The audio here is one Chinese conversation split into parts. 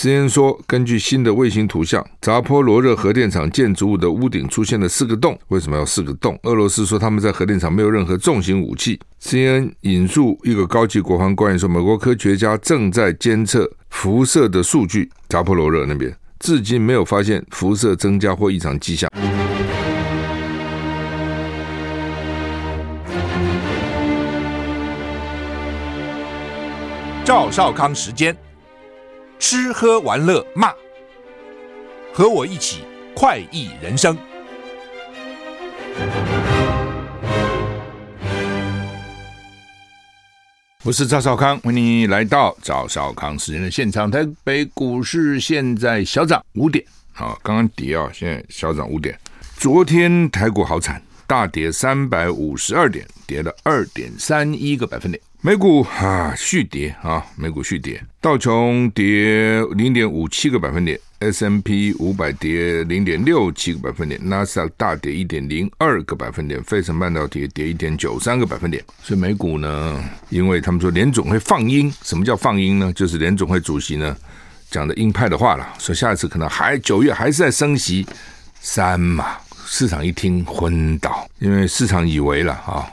CN 说，根据新的卫星图像，扎波罗热核电厂建筑物的屋顶出现了四个洞。为什么要四个洞？俄罗斯说他们在核电厂没有任何重型武器。CNN 引述一个高级国防官员说，美国科学家正在监测辐射的数据。扎波罗热那边至今没有发现辐射增加或异常迹象。赵少康时间。吃喝玩乐骂，和我一起快意人生。我是赵少康，欢迎你来到赵少康时间的现场。台北股市现在小涨五点，啊，刚刚跌啊，现在小涨五点。昨天台股好惨，大跌三百五十二点，跌了二点三一个百分点。美股啊续跌啊，美股续跌，道琼跌零点五七个百分点，S M P 五百跌零点六七个百分点，纳斯达克大跌一点零二个百分点，费城半导体跌一点九三个百分点。所以美股呢，因为他们说联总会放鹰，什么叫放鹰呢？就是联总会主席呢讲的鹰派的话了，说下一次可能还九月还是在升息三嘛，市场一听昏倒，因为市场以为了啊。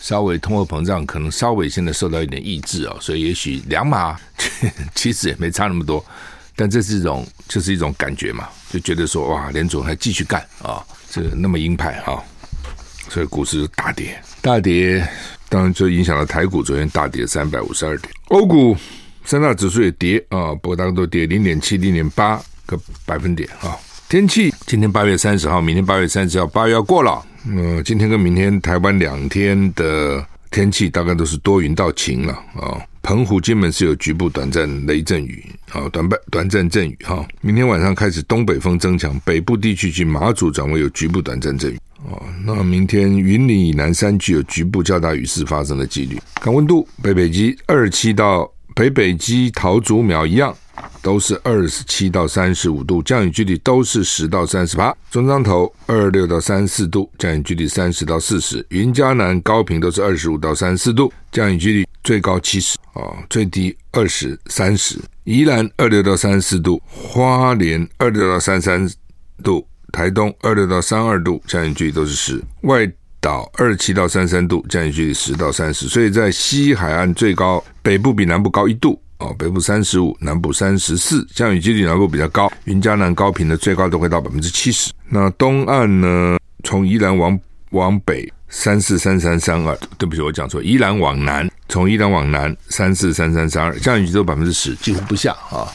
稍微通货膨胀可能稍微现在受到一点抑制哦，所以也许两码 其实也没差那么多，但这是一种就是一种感觉嘛，就觉得说哇，联总还继续干啊，这那么鹰派啊，所以股市大跌，大跌，当然就影响了台股，昨天大跌三百五十二点，欧股三大指数也跌啊，不过大概都跌零点七、零点八个百分点啊。天气，今天八月三十号，明天八月三十号，八月要过了。呃，今天跟明天台湾两天的天气大概都是多云到晴了啊。澎湖、金门是有局部短暂雷阵雨啊，短暂短暂阵雨哈。明天晚上开始东北风增强，北部地区及马祖转为有局部短暂阵雨啊。那明天云林以南山区有局部较大雨势发生的几率。看温度，北北基二七到北北基桃竹苗一样。都是二十七到三十五度，降雨几率都是十到三十八。中彰投二六到三四度，降雨几率三十到四十。云嘉南、高屏都是二十五到三十四度，降雨几率最高七十啊，最低二十三十。宜兰二六到三十四度，花莲二六到三三度，台东二六到三二度，降雨几率都是十。外岛二七到三三度，降雨几率十到三十。所以在西海岸最高，北部比南部高一度。哦，北部三十五，南部三十四，降雨几率南部比较高。云嘉南高频的最高都会到百分之七十。那东岸呢？从宜兰往往北三四三三三二，对不起，我讲错。宜兰往南，从宜兰往南三四三三三二，降雨几率百分之十，几乎不下啊。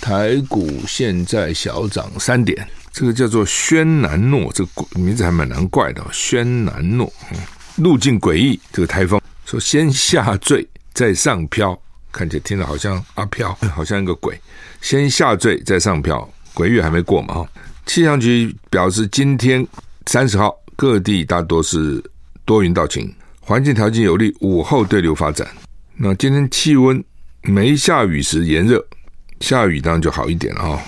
台股现在小涨三点，这个叫做轩南诺，这个名字还蛮难怪的。轩南诺，路径诡异，这个台风说先下坠再上飘。看起来听着好像阿飘，好像一个鬼，先下坠再上飘，鬼月还没过嘛？哈，气象局表示，今天三十号各地大多是多云到晴，环境条件有利午后对流发展。那今天气温没下雨时炎热，下雨当然就好一点了哈。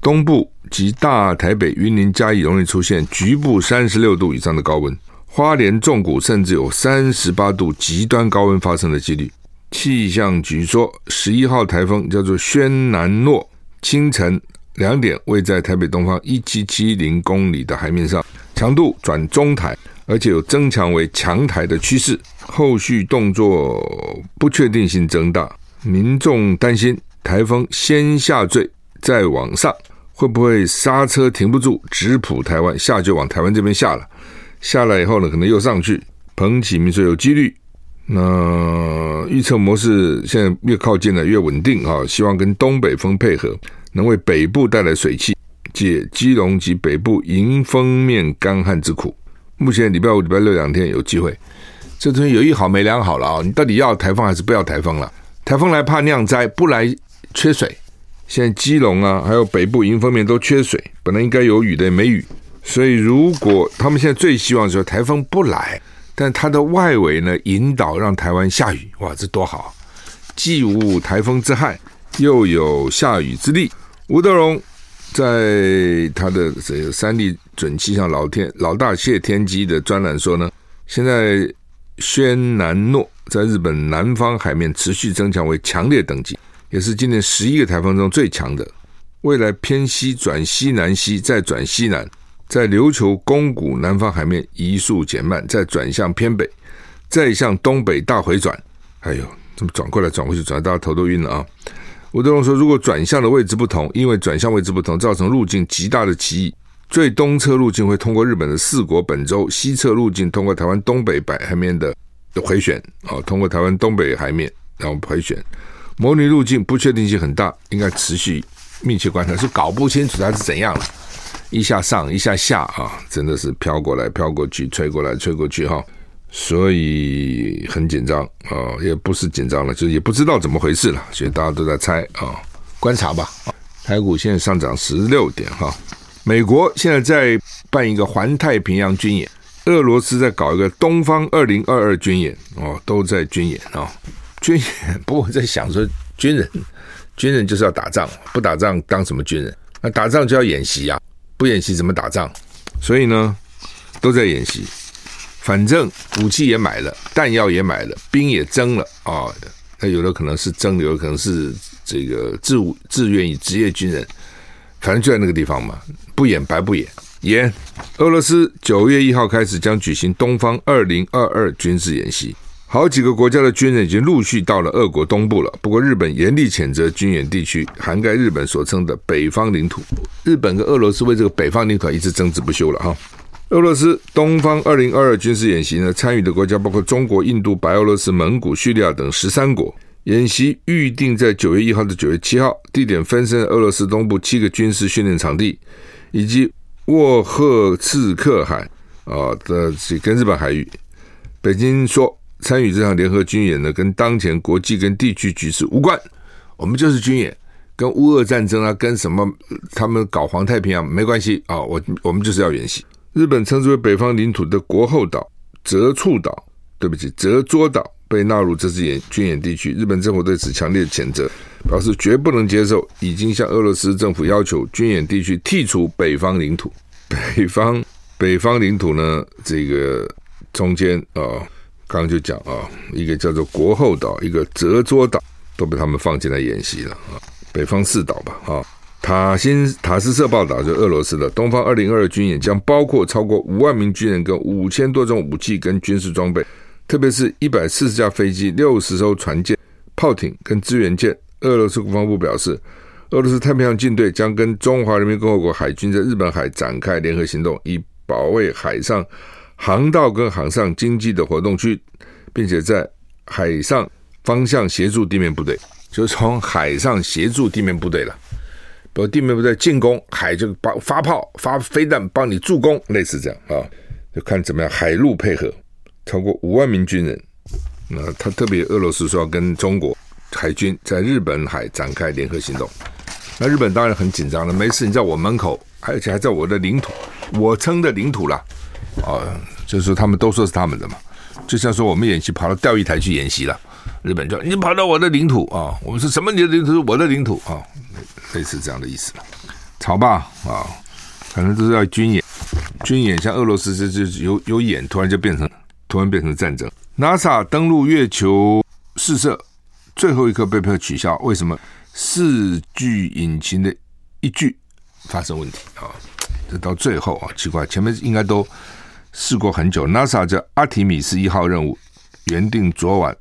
东部及大台北、云林、嘉义容易出现局部三十六度以上的高温，花莲、纵谷甚至有三十八度极端高温发生的几率。气象局说，十一号台风叫做轩南诺，清晨两点位在台北东方一七七零公里的海面上，强度转中台，而且有增强为强台的趋势。后续动作不确定性增大，民众担心台风先下坠再往上，会不会刹车停不住，直扑台湾，下就往台湾这边下了，下来以后呢，可能又上去。彭启明说有几率。那预测模式现在越靠近了越稳定啊，希望跟东北风配合，能为北部带来水汽，解基隆及北部迎风面干旱之苦。目前礼拜五、礼拜六两天有机会，这东西有一好没两好了啊！你到底要台风还是不要台风了？台风来怕酿灾，不来缺水。现在基隆啊，还有北部迎风面都缺水，本来应该有雨的也没雨，所以如果他们现在最希望说台风不来。但它的外围呢，引导让台湾下雨，哇，这多好！既无台风之害，又有下雨之力。吴德荣在他的这个三立准气象老天老大谢天机的专栏说呢，现在轩南诺在日本南方海面持续增强为强烈等级，也是今年十一个台风中最强的。未来偏西转西南西，再转西南，在琉球宫古南方海面移速减慢，再转向偏北，再向东北大回转。哎呦，怎么转过来转过去，转到大家头都晕了啊！吴德荣说，如果转向的位置不同，因为转向位置不同，造成路径极大的歧义。最东侧路径会通过日本的四国本州，西侧路径通过台湾东北海面的回旋，啊，通过台湾东北海面然后回旋。模拟路径不确定性很大，应该持续。密切观察是搞不清楚它是怎样了，一下上一下下啊，真的是飘过来飘过去，吹过来吹过去哈，所以很紧张啊，也不是紧张了，就也不知道怎么回事了，所以大家都在猜啊，观察吧。台股现在上涨十六点哈，美国现在在办一个环太平洋军演，俄罗斯在搞一个东方二零二二军演哦，都在军演啊，军演。不过我在想说军人。军人就是要打仗，不打仗当什么军人？那打仗就要演习啊，不演习怎么打仗？所以呢，都在演习。反正武器也买了，弹药也买了，兵也征了啊。那、有的可能是征的，有可能是这个自自愿以职业军人。反正就在那个地方嘛，不演白不演。演。俄罗斯九月一号开始将举行东方二零二二军事演习。好几个国家的军人已经陆续到了俄国东部了。不过，日本严厉谴责军演地区涵盖日本所称的北方领土。日本跟俄罗斯为这个北方领土一直争执不休了哈。俄罗斯东方二零二二军事演习呢，参与的国家包括中国、印度、白俄罗斯、蒙古、叙利亚等十三国。演习预定在九月一号到九月七号，地点分身俄罗斯东部七个军事训练场地，以及沃赫茨克海啊的跟日本海域。北京说。参与这场联合军演呢，跟当前国际跟地区局势无关。我们就是军演，跟乌俄战争啊，跟什么他们搞环太平洋没关系啊。我我们就是要演习。日本称之为北方领土的国后岛泽处岛，对不起，泽捉岛被纳入这次演军演地区。日本政府对此强烈谴责，表示绝不能接受。已经向俄罗斯政府要求军演地区剔除北方领土。北方北方领土呢，这个中间啊。哦刚刚就讲啊，一个叫做国后岛，一个泽捉岛，都被他们放进来演习了啊。北方四岛吧，啊，塔新塔斯社报道，就俄罗斯的东方二零二二军演将包括超过五万名军人跟五千多种武器跟军事装备，特别是一百四十架飞机、六十艘船舰、炮艇跟支援舰。俄罗斯国防部表示，俄罗斯太平洋舰队将跟中华人民共和国海军在日本海展开联合行动，以保卫海上。航道跟海上经济的活动区，并且在海上方向协助地面部队，就是从海上协助地面部队了。比如地面部队进攻，海就帮发炮、发飞弹帮你助攻，类似这样啊，就看怎么样海陆配合。超过五万名军人，那他特别俄罗斯说要跟中国海军在日本海展开联合行动，那日本当然很紧张了。没事，你在我门口，而且还在我的领土，我称的领土了。啊、就是他们都说是他们的嘛，就像说我们演习跑到钓鱼台去演习了，日本就你跑到我的领土啊，我们是什么你的领土？是我的领土啊，类似这样的意思。吵吧啊，反正都是要军演，军演像俄罗斯这就有有演，突然就变成突然变成战争。NASA 登陆月球试射最后一刻被迫取消，为什么？四具引擎的一具发生问题啊，这到最后啊，奇怪，前面应该都。试过很久，NASA 叫阿提米斯一号任务原定昨晚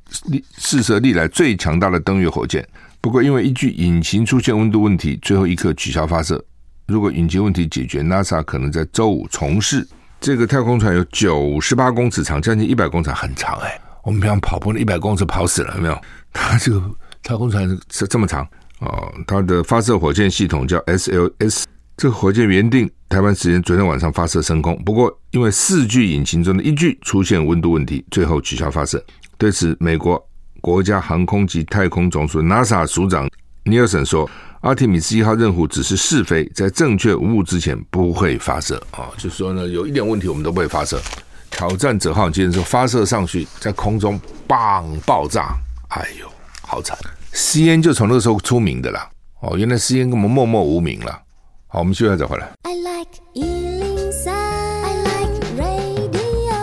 试射历来最强大的登月火箭，不过因为一具引擎出现温度问题，最后一刻取消发射。如果引擎问题解决，NASA 可能在周五重试。这个太空船有九十八公尺长，将近一百公尺，很长哎。我们平常跑步那一百公尺跑死了，有没有？它这个太空船是这么长哦。它的发射火箭系统叫 SLS。这个火箭原定台湾时间昨天晚上发射升空，不过因为四具引擎中的一具出现温度问题，最后取消发射。对此，美国国家航空及太空总署 NASA 署长尼尔森说：“阿提米斯一号任务只是试飞，在正确无误之前不会发射。”啊，就说呢，有一点问题我们都不会发射。挑战者号接着说发射上去，在空中棒爆炸，哎呦，好惨！C N 就从那个时候出名的啦。哦，原来 C N 根本默默无名了。好，我们休息再回来。I like 103, I like radio。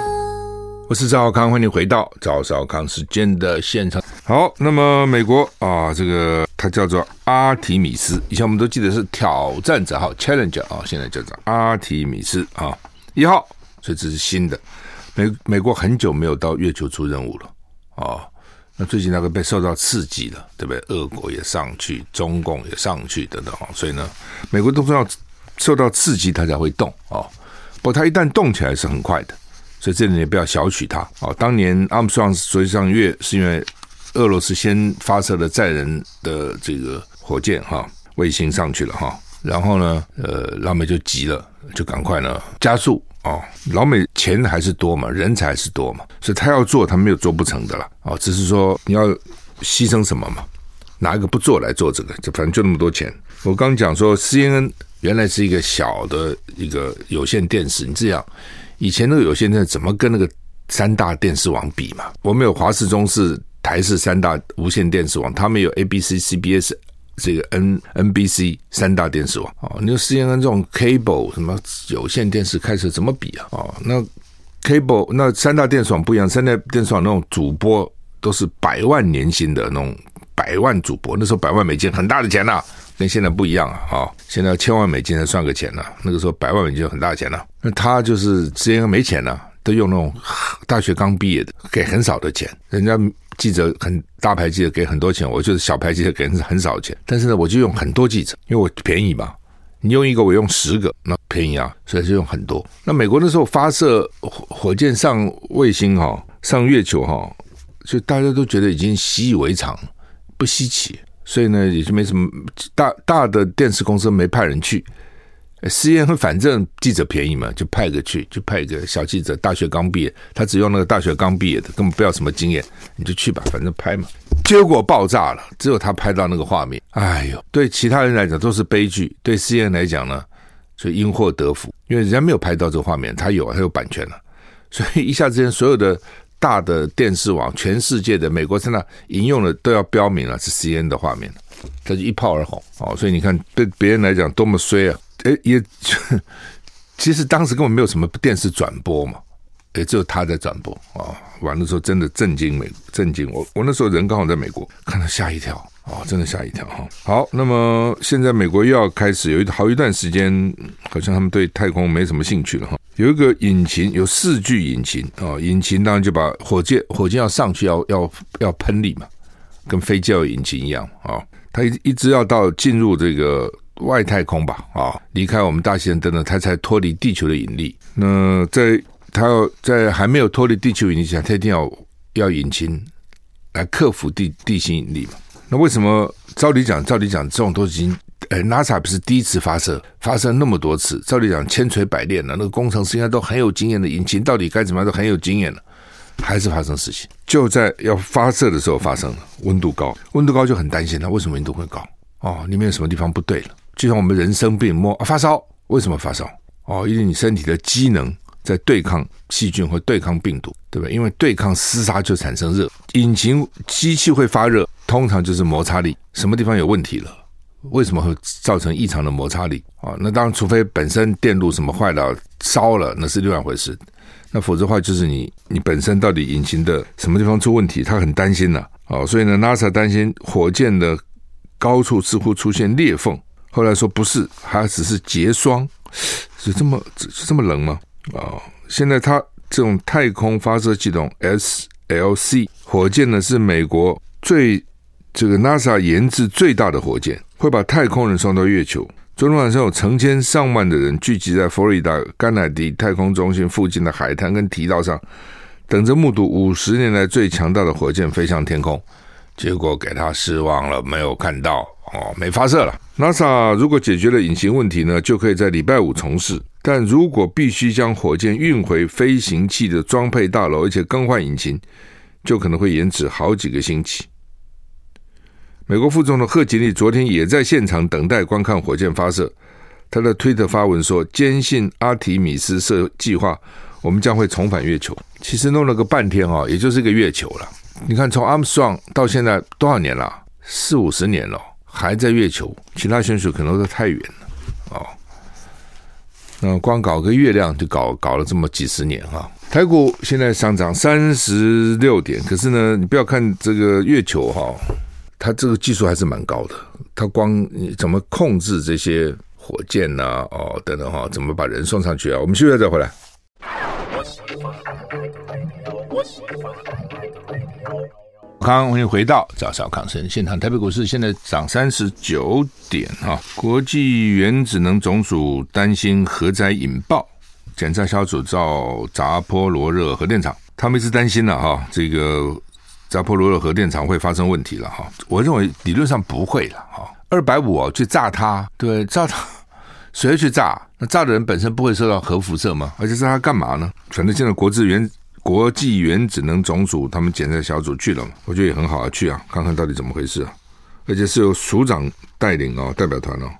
我是赵少康，欢迎回到赵少康时间的现场。好，那么美国啊，这个它叫做阿提米斯。以前我们都记得是挑战者号 （Challenger） 啊，现在叫做阿提米斯啊一号，所以这是新的。美美国很久没有到月球出任务了啊，那最近那个被受到刺激了，对不对？俄国也上去，中共也上去等等啊，所以呢，美国都是要受到刺激，它才会动啊。不过它一旦动起来是很快的，所以这里也不要小觑它啊。当年阿姆斯壮所以上月是因为。俄罗斯先发射了载人的这个火箭哈卫星上去了哈，然后呢，呃，老美就急了，就赶快呢加速哦。老美钱还是多嘛，人才是多嘛，所以他要做，他没有做不成的了哦。只是说你要牺牲什么嘛，哪一个不做来做这个，就反正就那么多钱。我刚讲说，CNN 原来是一个小的一个有线电视，你这样以前那个有线电视怎么跟那个三大电视网比嘛？我们有华视、中视。台视三大无线电视网，他们有 ABC、CBS 这个 N NBC 三大电视网哦。你说 CNN 这种 cable 什么有线电视开始怎么比啊？哦，那 cable 那三大电视网不一样，三大电视网那种主播都是百万年薪的那种百万主播，那时候百万美金很大的钱呐、跟现在不一样啊！哦，现在千万美金才算个钱呐、那个时候百万美金很大的钱了、那他就是 CNN 没钱了、啊，都用那种大学刚毕业的，给很少的钱，人家。记者很大牌记者给很多钱，我就是小牌记者给很少钱。但是呢，我就用很多记者，因为我便宜嘛。你用一个，我用十个，那便宜啊，所以就用很多。那美国那时候发射火火箭上卫星哈，上月球哈，就大家都觉得已经习以为常，不稀奇，所以呢，也就没什么大大的电视公司没派人去。C N 反正记者便宜嘛，就派个去，就派一个小记者，大学刚毕业，他只用那个大学刚毕业的，根本不要什么经验，你就去吧，反正拍嘛。结果爆炸了，只有他拍到那个画面，哎呦，对其他人来讲都是悲剧，对 C N 来讲呢，就因祸得福，因为人家没有拍到这个画面，他有，他有版权了，所以一下之间所有的大的电视网，全世界的美国在那引用的都要标明了是 C N 的画面，他就一炮而红哦，所以你看对别人来讲多么衰啊！诶，也其实当时根本没有什么电视转播嘛，也只有他在转播啊。完了时候真的震惊美，震惊我。我那时候人刚好在美国，看到吓一跳啊，真的吓一跳哈。好，那么现在美国又要开始有一好一段时间，好像他们对太空没什么兴趣了哈。有一个引擎，有四具引擎啊，引擎当然就把火箭，火箭要上去要要要喷力嘛，跟飞机引擎一样啊。它一一直要到进入这个。外太空吧，啊，离开我们大气层等等，它才脱离地球的引力。那在它要在还没有脱离地球引力下，它一定要要引擎来克服地地心引力嘛？那为什么？照理讲，照理讲，这种都已经，呃，NASA 不是第一次发射，发射那么多次，照理讲千锤百炼了，那个工程师应该都很有经验的，引擎到底该怎么样都很有经验了，还是发生事情，就在要发射的时候发生了，温度高，温度高就很担心，它为什么温度会高？哦，里面有什么地方不对了？就像我们人生病摸啊发烧，为什么发烧？哦，因为你身体的机能在对抗细菌或对抗病毒，对吧？因为对抗厮杀就产生热，引擎机器会发热，通常就是摩擦力，什么地方有问题了？为什么会造成异常的摩擦力？啊、那当然，除非本身电路什么坏了烧了，那是另外一回事。那否则的话，就是你你本身到底引擎的什么地方出问题，他很担心呐、哦，所以呢，NASA 担心火箭的高处似乎出现裂缝。后来说不是，还只是结霜，是这么是这么冷吗？啊、哦，现在它这种太空发射系统 SLC 火箭呢，是美国最这个 NASA 研制最大的火箭，会把太空人送到月球。昨天晚上有成千上万的人聚集在佛罗里达甘乃迪太空中心附近的海滩跟堤道上，等着目睹五十年来最强大的火箭飞向天空。结果给他失望了，没有看到哦，没发射了。NASA 如果解决了引擎问题呢，就可以在礼拜五重试；但如果必须将火箭运回飞行器的装配大楼，而且更换引擎，就可能会延迟好几个星期。美国副总统贺锦丽昨天也在现场等待观看火箭发射，他的推特发文说：“坚信阿提米斯设计划，我们将会重返月球。”其实弄了个半天啊，也就是一个月球了。你看，从阿姆斯壮到现在多少年了？四五十年了，还在月球。其他选手可能都太远了哦。那光搞个月亮就搞搞了这么几十年哈。台股现在上涨三十六点，可是呢，你不要看这个月球哈，它这个技术还是蛮高的。它光怎么控制这些火箭呐、哦等等哈，怎么把人送上去啊？我们休息再回来。康，欢迎回到赵少康生现场。台北股市现在涨三十九点哈。国际原子能总署担心核灾引爆，检查小组到扎波罗热核电厂，他们一直担心了哈，这个扎波罗热核电厂会发生问题了哈。我认为理论上不会了哈。二百五，去炸它，对，炸它，谁去炸？那炸的人本身不会受到核辐射吗？而且是它干嘛呢？反正现在国际原国际原子能总署他们检测小组去了嘛，我觉得也很好啊，去啊，看看到底怎么回事啊。而且是由署长带领哦，代表团哦，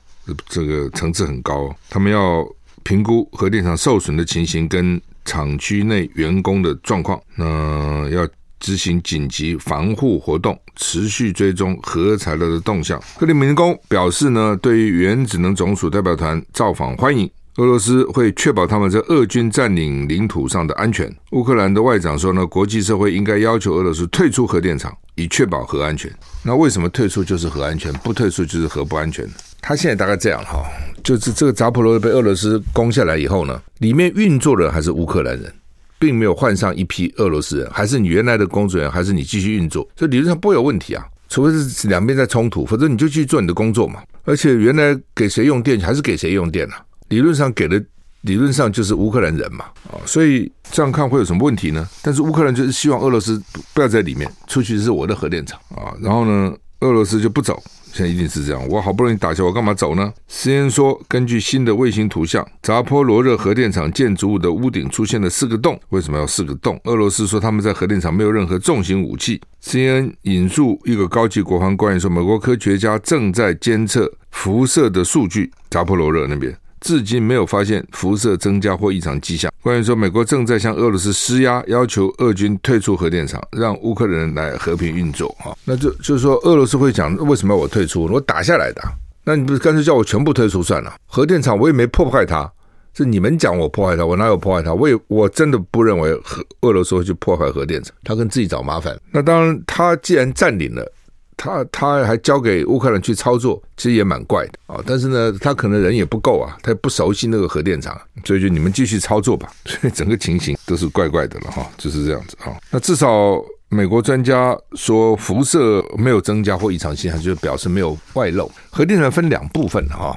这个层次很高哦。他们要评估核电厂受损的情形跟厂区内员工的状况，那要执行紧急防护活动，持续追踪核材料的动向。克里姆林宫表示呢，对于原子能总署代表团造访欢迎。俄罗斯会确保他们在俄军占领领土上的安全。乌克兰的外长说呢，国际社会应该要求俄罗斯退出核电厂，以确保核安全。那为什么退出就是核安全，不退出就是核不安全？他现在大概这样哈，就是这个扎波罗被俄罗斯攻下来以后呢，里面运作的还是乌克兰人，并没有换上一批俄罗斯人，还是你原来的工作人员，还是你继续运作，所以理论上不会有问题啊，除非是两边在冲突，否则你就去做你的工作嘛。而且原来给谁用电还是给谁用电啊？理论上给的，理论上就是乌克兰人嘛，啊，所以这样看会有什么问题呢？但是乌克兰就是希望俄罗斯不要在里面，出去是我的核电厂啊，然后呢，俄罗斯就不走，现在一定是这样。我好不容易打下，我干嘛走呢 Cn 说，根据新的卫星图像，扎波罗热核电厂建筑物的屋顶出现了四个洞，为什么要四个洞？俄罗斯说他们在核电厂没有任何重型武器。CNN 引述一个高级国防官员说，美国科学家正在监测辐射的数据，扎波罗热那边。至今没有发现辐射增加或异常迹象。官员说，美国正在向俄罗斯施压，要求俄军退出核电厂，让乌克兰人来和平运作。哈，那就就是说，俄罗斯会讲，为什么要我退出？我打下来的，那你不是干脆叫我全部退出算了？核电厂我也没破坏它，是你们讲我破坏它，我哪有破坏它？我也我真的不认为俄俄罗斯会去破坏核电厂，他跟自己找麻烦。那当然，他既然占领了。他他还交给乌克兰去操作，其实也蛮怪的啊。但是呢，他可能人也不够啊，他也不熟悉那个核电厂，所以就你们继续操作吧。所以整个情形都是怪怪的了哈，就是这样子哈。那至少美国专家说辐射没有增加或异常现象，就表示没有外漏。核电厂分两部分哈，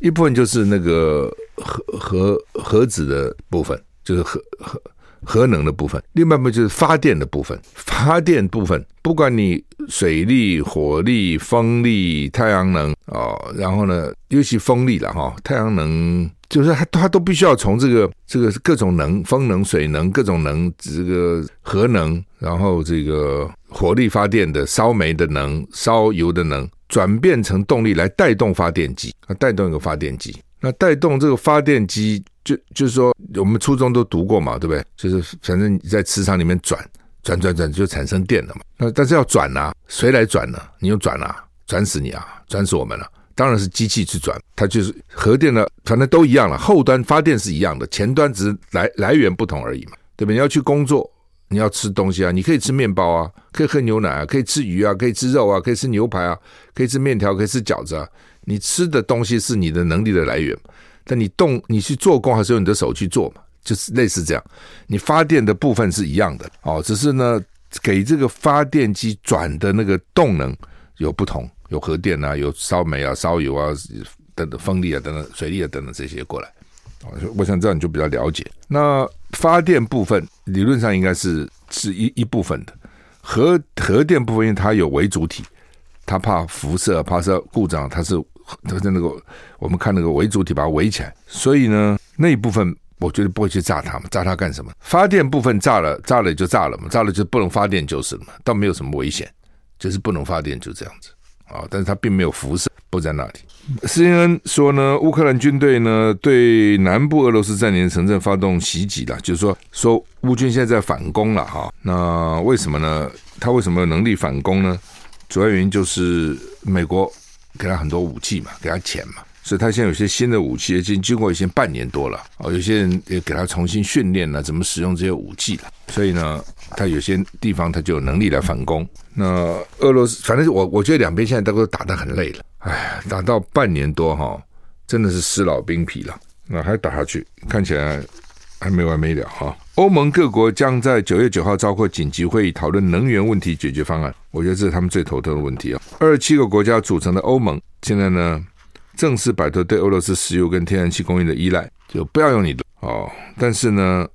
一部分就是那个核核核子的部分，就是核核。核能的部分，另外一部分就是发电的部分。发电部分，不管你水力、火力、风力、太阳能哦，然后呢，尤其风力了哈，太阳能就是它它都必须要从这个这个各种能，风能、水能各种能，这个核能，然后这个火力发电的烧煤的能、烧油的能，转变成动力来带动发电机，啊，带动一个发电机，那带动这个发电机。就就是说，我们初中都读过嘛，对不对？就是反正你在磁场里面转转转转，就产生电了嘛。那但是要转啊，谁来转呢？你用转啊，转死你啊，转死我们了。当然是机器去转，它就是核电的，反正都一样了。后端发电是一样的，前端只是来来源不同而已嘛，对吧？你要去工作，你要吃东西啊，你可以吃面包啊，可以喝牛奶啊，可以吃鱼啊，可以吃肉啊，可以吃牛排啊，可以吃面条，可以吃饺子啊。你吃的东西是你的能力的来源。但你动，你去做工还是用你的手去做嘛？就是类似这样，你发电的部分是一样的哦，只是呢，给这个发电机转的那个动能有不同，有核电啊，有烧煤啊、烧油啊等等，风力啊等等，水力啊等等这些过来。我想这样你就比较了解。那发电部分理论上应该是是一一部分的，核核电部分因为它有为主体，它怕辐射，怕是故障，它是。都在那个，我们看那个围主体把它围起来，所以呢，那一部分我觉得不会去炸它嘛，炸它干什么？发电部分炸了，炸了就炸了嘛，炸了就不能发电就是了嘛，倒没有什么危险，就是不能发电就这样子啊。但是它并没有辐射，不在那里。CNN 说呢，乌克兰军队呢对南部俄罗斯占领城镇发动袭击了，就是说说乌军现在在反攻了哈。那为什么呢？他为什么有能力反攻呢？主要原因就是美国。给他很多武器嘛，给他钱嘛，所以他现在有些新的武器，已经经过已经半年多了哦，有些人也给他重新训练了怎么使用这些武器了，所以呢，他有些地方他就有能力来反攻。那俄罗斯，反正我我觉得两边现在都打得很累了，哎，打到半年多哈，真的是尸老兵疲了，那还打下去，看起来。还没完没了哈！欧盟各国将在九月九号召开紧急会议，讨论能源问题解决方案。我觉得这是他们最头疼的问题啊！二十七个国家组成的欧盟，现在呢正式摆脱对俄罗斯石油跟天然气供应的依赖，就不要用你的哦。但是呢，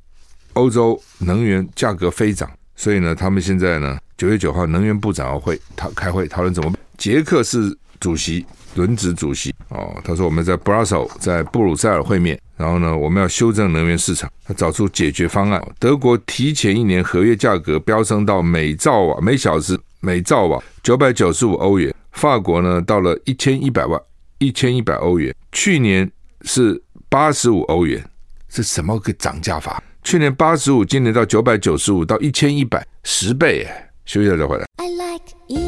欧洲能源价格飞涨，所以呢，他们现在呢九月九号能源部长会讨开会讨论怎么办。捷克是主席。轮值主席哦，他说我们在 BRASO 在布鲁塞尔会面，然后呢，我们要修正能源市场，要找出解决方案。德国提前一年合约价格飙升到每兆瓦每小时每兆瓦九百九十五欧元，法国呢到了一千一百万一千一百欧元，去年是八十五欧元，是什么个涨价法？去年八十五，今年到九百九十五到一千一百，十倍哎！休息一下再回来。I like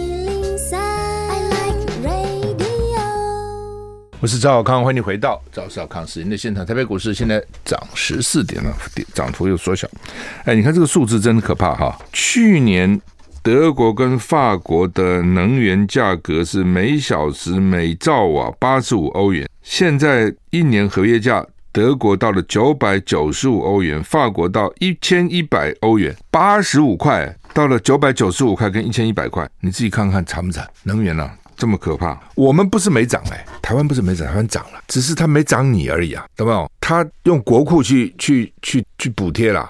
我是赵小康，欢迎你回到赵少康时间的现场。台北股市现在涨十四点了，涨幅又缩小。哎，你看这个数字真的可怕哈！去年德国跟法国的能源价格是每小时每兆瓦八十五欧元，现在一年合约价，德国到了九百九十五欧元，法国到一千一百欧元，八十五块到了九百九十五块跟一千一百块，你自己看看惨不惨？能源啊！这么可怕，我们不是没涨哎，台湾不是没涨，台湾涨了，只是他没涨你而已啊，懂没有？他用国库去去去去补贴了，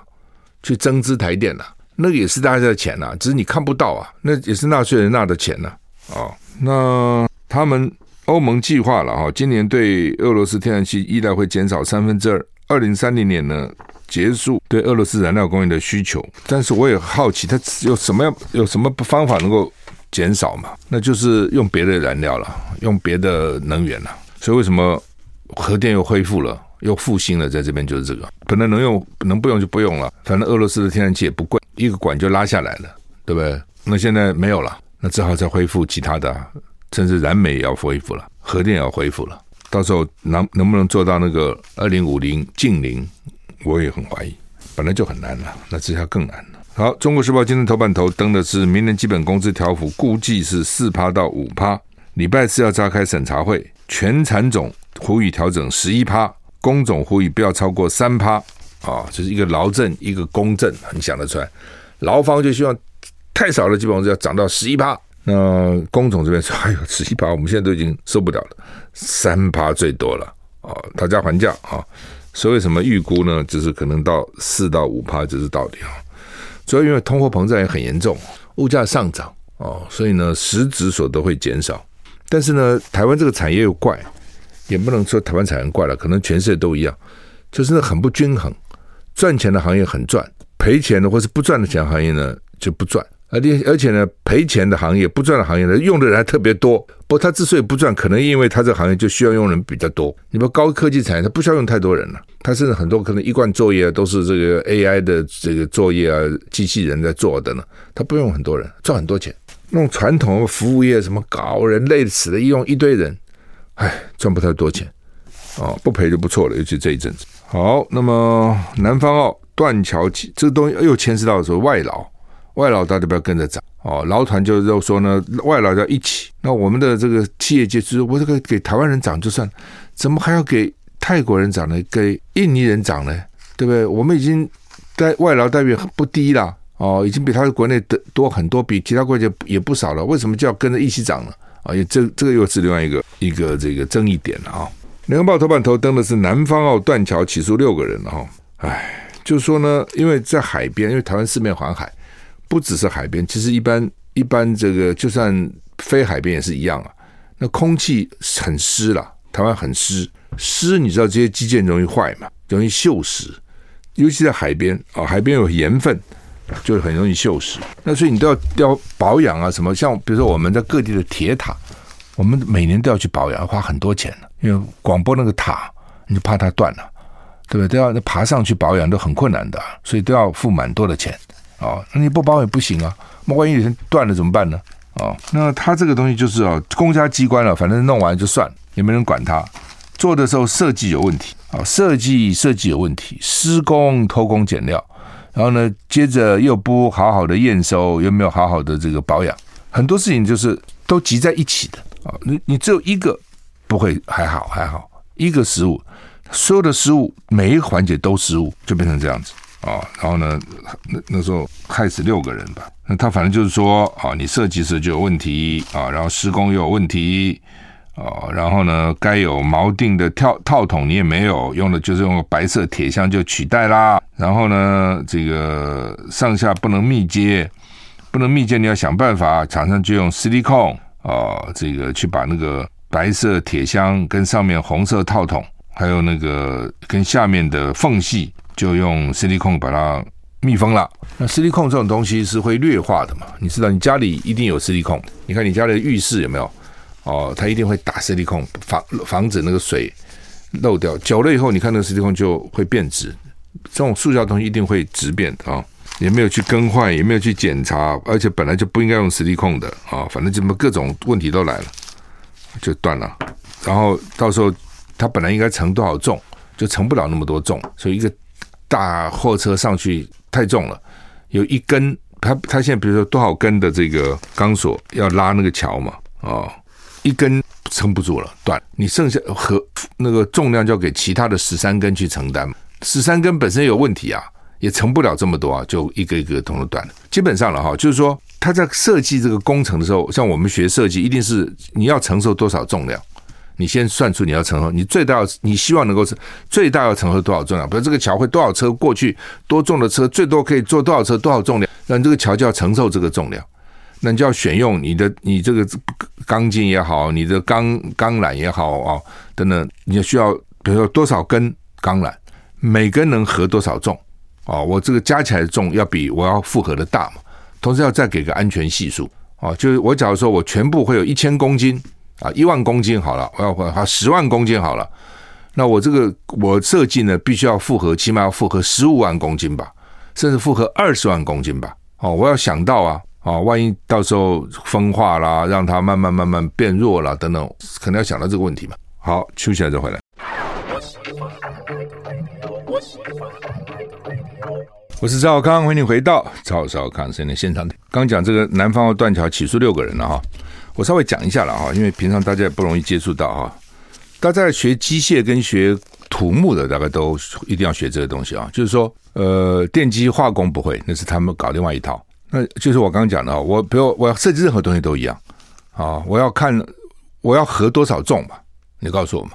去增资台电了，那个也是大家的钱呐，只是你看不到啊，那也是纳税人纳的钱呢。哦，那他们欧盟计划了哈，今年对俄罗斯天然气依赖会减少三分之二，二零三零年呢结束对俄罗斯燃料供应的需求，但是我也好奇，他有什么样有什么方法能够？减少嘛，那就是用别的燃料了，用别的能源了。所以为什么核电又恢复了，又复兴了？在这边就是这个，本来能用，能不用就不用了。反正俄罗斯的天然气也不贵，一个管就拉下来了，对不对？那现在没有了，那只好再恢复其他的，甚至燃煤也要恢复了，核电也要恢复了。到时候能能不能做到那个二零五零净零，我也很怀疑。本来就很难了，那这下更难了。好，《中国时报》今天头版头登的是明年基本工资调幅，估计是四趴到五趴。礼拜四要召开审查会，全产总呼吁调整十一趴，工总呼吁不要超过三趴。啊，这、就是一个劳政，一个公正，你想得出来？劳方就希望太少的基本上就要涨到十一趴，那工总这边说：“哎呦，十一趴，我们现在都已经受不了了，三趴最多了。”啊，讨价还价啊，所以什么预估呢？就是可能到四到五趴，就是到底啊。主要因为通货膨胀也很严重，物价上涨哦，所以呢，实质所得会减少。但是呢，台湾这个产业又怪，也不能说台湾产业怪了，可能全世界都一样，就是那很不均衡。赚钱的行业很赚，赔钱的或是不赚的钱行业呢就不赚。而且而且呢，赔钱的行业、不赚的行业呢，用的人还特别多。不过他之所以不赚，可能因为他这个行业就需要用人比较多。你说高科技产业，它不需要用太多人了，他甚至很多可能一贯作业都是这个 AI 的这个作业啊，机器人在做的呢，他不用很多人，赚很多钱。那种传统服务业，什么搞人累死了，一用一堆人，唉，赚不太多钱。哦，不赔就不错了，尤其这一阵子。好，那么南方澳断桥起，这个东西又牵涉到说外劳。外劳大家不要跟着涨哦，劳团就是说呢，外劳要一起。那我们的这个企业界就是我这个给台湾人涨就算，怎么还要给泰国人涨呢？跟印尼人涨呢？对不对？我们已经在外劳待遇不低了哦，已经比他的国内的多很多，比其他国家也不少了。为什么就要跟着一起涨呢？啊，这这个又是另外一个一个这个争议点了啊。联合报头版头登的是南方澳断桥起诉六个人了哈，哎，就是说呢，因为在海边，因为台湾四面环海。不只是海边，其实一般一般这个就算非海边也是一样啊。那空气很湿了，台湾很湿，湿你知道这些基建容易坏嘛，容易锈蚀，尤其在海边啊，海边有盐分，就很容易锈蚀。那所以你都要要保养啊，什么像比如说我们在各地的铁塔，我们每年都要去保养，花很多钱，因为广播那个塔，你就怕它断了，对不对？都要爬上去保养都很困难的，所以都要付蛮多的钱。哦，那你不保养不行啊！万一有天断了怎么办呢？哦，那他这个东西就是啊，公家机关了，反正弄完就算，也没人管他。做的时候设计有问题啊，设计设计有问题，施工偷工减料，然后呢，接着又不好好的验收，又没有好好的这个保养，很多事情就是都集在一起的啊。你你只有一个不会还好还好，一个失误，所有的失误每一个环节都失误，就变成这样子啊。然后呢，那那时候害死六个人吧。那他反正就是说啊，你设计时就有问题啊，然后施工又有问题。哦，然后呢，该有锚定的套套筒你也没有，用的就是用白色铁箱就取代啦。然后呢，这个上下不能密接，不能密接，你要想办法，厂商就用矽利康哦，这个去把那个白色铁箱跟上面红色套筒，还有那个跟下面的缝隙，就用矽利康把它密封了。那矽利康这种东西是会劣化的嘛？你知道，你家里一定有矽利康，你看你家里的浴室有没有？哦，它一定会打矽利康，防防止那个水漏掉。久了以后，你看那个矽利康就会变质。这种塑胶东西一定会质变啊、也没有去更换，也没有去检查，而且本来就不应该用矽利康的啊、反正怎么各种问题都来了，就断了。然后到时候它本来应该承多少重，就承不了那么多重，所以一个大货车上去太重了，有一根，它它现在比如说多少根的这个钢索要拉那个桥嘛，啊、哦。一根撑不住了，断。你剩下和那个重量就要给其他的十三根去承担。十三根本身有问题啊，也承不了这么多啊，就一个一个通通断了。基本上了哈，就是说他在设计这个工程的时候，像我们学设计，一定是你要承受多少重量，你先算出你要承受，你最大你希望能够是最大要承受多少重量。比如这个桥会多少车过去，多重的车最多可以坐多少车，多少重量，那这个桥就要承受这个重量。那你就要选用你的你这个钢筋也好，你的钢钢缆也好啊，等等，你需要比如说多少根钢缆，每根能合多少重啊？我这个加起来的重要比我要负荷的大嘛，同时要再给个安全系数啊，就是我假如说我全部会有一千公斤啊，一万公斤好了，我要花十万公斤好了，那我这个我设计呢，必须要负荷，起码要负荷十五万公斤吧，甚至负荷二十万公斤吧，哦，我要想到啊。啊，万一到时候风化啦，让它慢慢慢慢变弱啦，等等，可能要想到这个问题嘛。好，休息了再回来。我是赵少康，欢迎你回到赵少康新闻现场。刚讲这个南方澳断桥起诉六个人了哈，我稍微讲一下了哈，因为平常大家也不容易接触到哈。大家学机械跟学土木的，大概都一定要学这个东西啊，就是说，呃，电机化工不会，那是他们搞另外一套。那就是我刚刚讲的啊，我比如我要设计任何东西都一样啊，我要看我要合多少重吧，你告诉我嘛，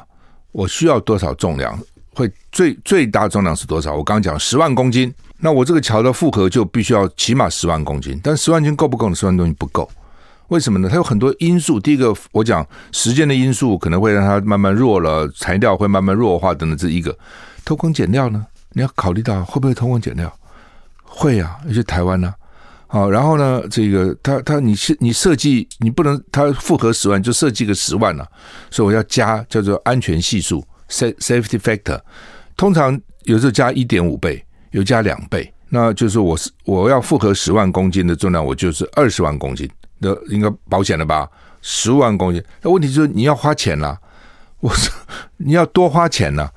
我需要多少重量，会最最大重量是多少？我刚刚讲十万公斤，那我这个桥的负荷就必须要起码十万公斤，但十万斤够不够呢？十万公斤不够，为什么呢？它有很多因素。第一个，我讲时间的因素可能会让它慢慢弱了，材料会慢慢弱化等等，这一个偷工减料呢？你要考虑到会不会偷工减料？会啊，尤其台湾呢、好，然后呢，这个他他你设你设计你不能他负荷十万就设计个十万了，啊，所以我要加叫做安全系数 safety factor，通常有时候加一点五倍，有加两倍，那就是我是我要负荷十万公斤的重量，我就是二十万公斤，那应该保险了吧？十万公斤，那问题就是你要花钱了，我说你要多花钱呐，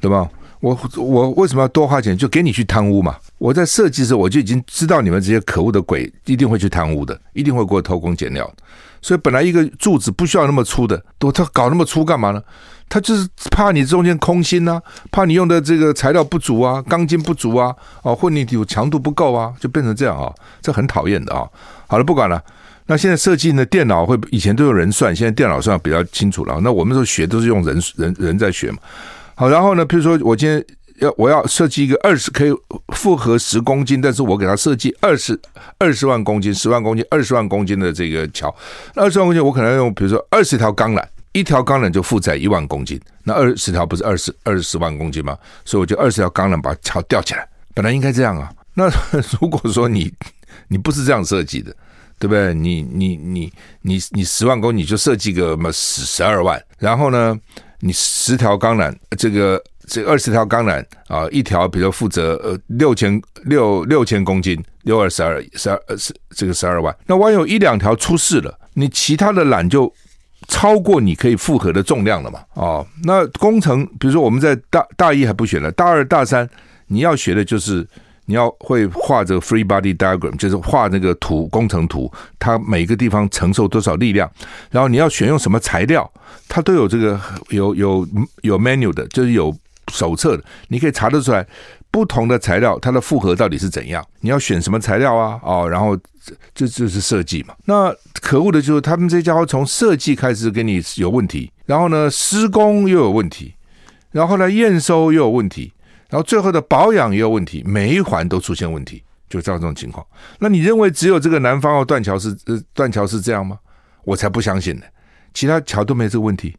对吧？我我为什么要多花钱？就给你去贪污嘛！我在设计的时候我就已经知道你们这些可恶的鬼一定会去贪污的，一定会给我偷工减料。所以本来一个柱子不需要那么粗的，都他搞那么粗干嘛呢？他就是怕你中间空心呐，怕你用的这个材料不足啊，钢筋不足啊，哦，混凝土强度不够啊，就变成这样啊，这很讨厌的啊。好了，不管了。那现在设计呢，电脑会以前都有人算，现在电脑算比较清楚了。那我们都学都是用人人人在学嘛。好，然后呢，譬如说我今天要我要设计一个二十可以负荷十公斤，但是我给它设计二十二十万公斤、十万公斤、二十万公斤的这个桥，那二十万公斤我可能要用，比如说二十条钢缆，一条钢缆就负载一万公斤，那二十条不是二十二十万公斤吗？所以我就二十条钢缆把桥吊起来，本来应该这样啊。那 如果说你你不是这样设计的，对不对？你你你你你十万公斤你就设计个什么十十二万，然后呢？你十条钢缆，这个这二十条钢缆啊，一条比如负责呃六千六六千公斤，六二十二十二十这个十二万。那万一有一两条出事了，你其他的缆就超过你可以负荷的重量了嘛？哦，那工程，比如说我们在大大一还不学了，大二、大三你要学的就是你要会画这个 free body diagram，就是画那个图工程图，它每个地方承受多少力量，然后你要选用什么材料，它都有这个有有有 manual 的，就是有手册的，你可以查得出来。不同的材料，它的复合到底是怎样？你要选什么材料啊？哦，然后这这就是设计嘛。那可恶的就是他们这家伙从设计开始给你有问题，然后呢施工又有问题，然后呢验收又有问题，然后最后的保养也有问题，每一环都出现问题，就这样这种情况。那你认为只有这个南方澳断桥是呃断桥是这样吗？我才不相信呢，其他桥都没这个问题。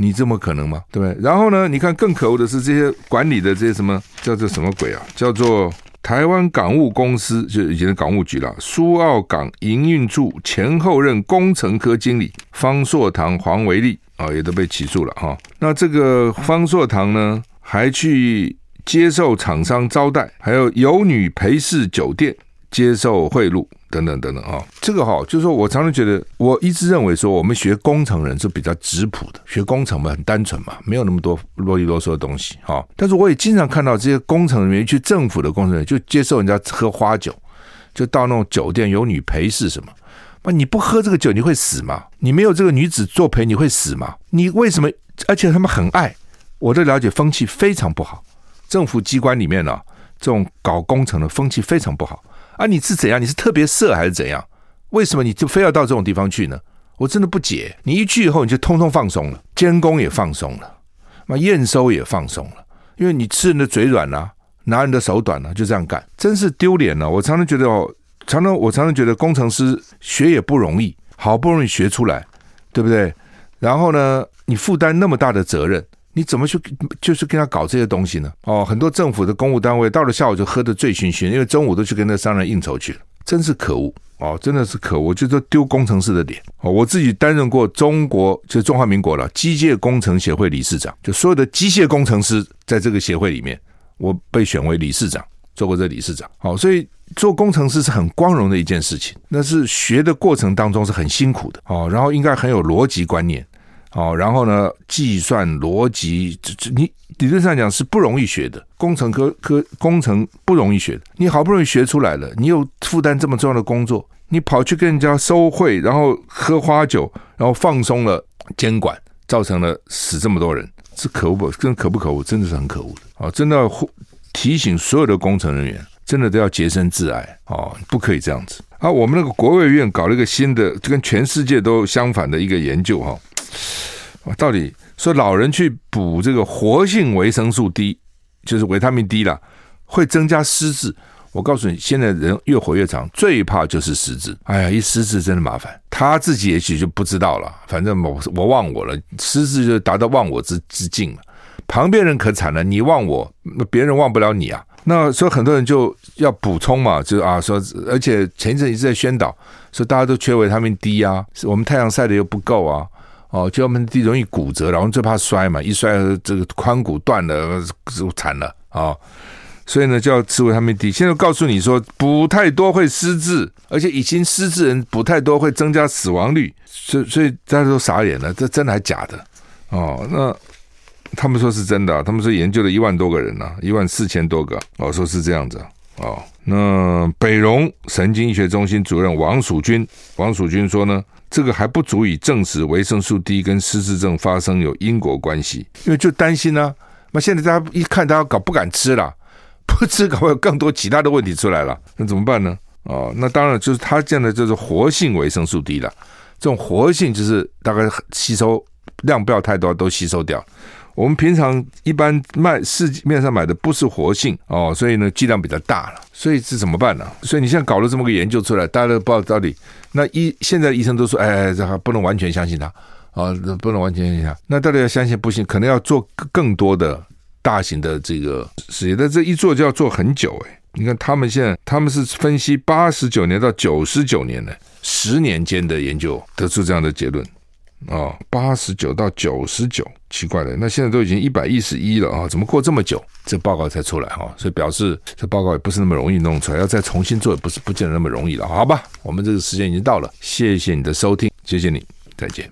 你这么可能吗？对不对？然后呢？你看更可恶的是这些管理的这些什么叫做什么鬼啊？叫做台湾港务公司，就以前的港务局了。苏澳港营运处前后任工程科经理方硕堂、黄维利啊，也都被起诉了哈。那这个方硕堂呢，还去接受厂商招待，还有有女陪侍酒店接受贿赂。等等等等啊，这个哈，就是说我常常觉得，我一直认为说，我们学工程人是比较质朴的，学工程嘛很单纯嘛，没有那么多啰里啰嗦的东西哈。但是我也经常看到这些工程人员去政府的工程人就接受人家喝花酒，就到那种酒店有女陪侍什么，那你不喝这个酒你会死吗？你没有这个女子作陪你会死吗？你为什么？而且他们很爱，我的了解风气非常不好，政府机关里面呢，这种搞工程的风气非常不好。啊，你是怎样？你是特别色还是怎样？为什么你就非要到这种地方去呢？我真的不解。你一去以后，你就通通放松了，监工也放松了，那验收也放松了，因为你吃人的嘴软啊，拿人的手短啊，就这样干，真是丢脸了。我常常觉得哦，常常我常常觉得工程师学也不容易，好不容易学出来，对不对？然后呢，你负担那么大的责任。你怎么去就是跟他搞这些东西呢？哦，很多政府的公务单位到了下午就喝得醉醺醺，因为中午都去跟那商人应酬去了，真是可恶哦！真的是可恶，就是丢工程师的脸哦！我自己担任过中国就是中华民国了机械工程协会理事长，就所有的机械工程师在这个协会里面，我被选为理事长，做过这理事长。好，所以做工程师是很光荣的一件事情，那是学的过程当中是很辛苦的哦，然后应该很有逻辑观念。好，然后呢，计算逻辑，这这你理论上讲是不容易学的，工程科科工程不容易学的。你好不容易学出来了，你又负担这么重要的工作，你跑去跟人家收贿，然后喝花酒，然后放松了监管，造成了死这么多人，是可恶不？真可不可恶？真的是很可恶的啊！真的要提醒所有的工程人员，真的都要洁身自爱啊，不可以这样子啊！我们那个国卫院搞了一个新的，跟全世界都相反的一个研究哈。到底说老人去补这个活性维生素 D，就是维他命 D 啦，会增加失智。我告诉你，现在人越活越长，最怕就是失智。哎呀，一失智真的麻烦。他自己也许就不知道了，反正我我忘我了，失智就达到忘我之之境了。旁边人可惨了，你忘我，那别人忘不了你啊。那所以很多人就要补充嘛，就啊说，而且前一阵一直在宣导，说大家都缺维他命 D 啊，我们太阳晒的又不够啊。哦，就我们地容易骨折，然后最怕摔嘛，一摔这个髋骨断了就惨了啊、所以呢，就要吃维他命 D。现在告诉你说，补太多会失智，而且已经失智人补太多会增加死亡率，所所以大家都傻眼了，这真的还假的？哦，那他们说是真的，他们说研究了一万多个人呢、啊，一万四千多个，哦，说是这样子哦。那北荣神经医学中心主任王蜀军，王蜀军说呢。这个还不足以证实维生素 D 跟失智症发生有因果关系，因为就担心呢、啊。那现在大家一看，大家搞不敢吃了，不吃搞会有更多其他的问题出来了，那怎么办呢？哦，那当然就是他现在就是活性维生素 D 了。这种活性就是大概吸收量不要太多，都吸收掉。我们平常一般卖市面上买的不是活性哦，所以呢剂量比较大了，所以是怎么办呢？所以你现在搞了这么个研究出来，大家都不知道到底那医现在医生都说，哎，这还不能完全相信他啊，不能完全相信他。那到底要相信不信？可能要做更多的大型的这个实验，但这一做就要做很久哎。你看他们现在他们是分析八十九年到九十九年的十年间的研究，得出这样的结论。啊，八十九到九十九，奇怪了，那现在都已经一百一十一了啊，怎么过这么久，这报告才出来哈？所以表示这报告也不是那么容易弄出来，要再重新做也不是不见得那么容易了，好吧？我们这个时间已经到了，谢谢你的收听，谢谢你，再见。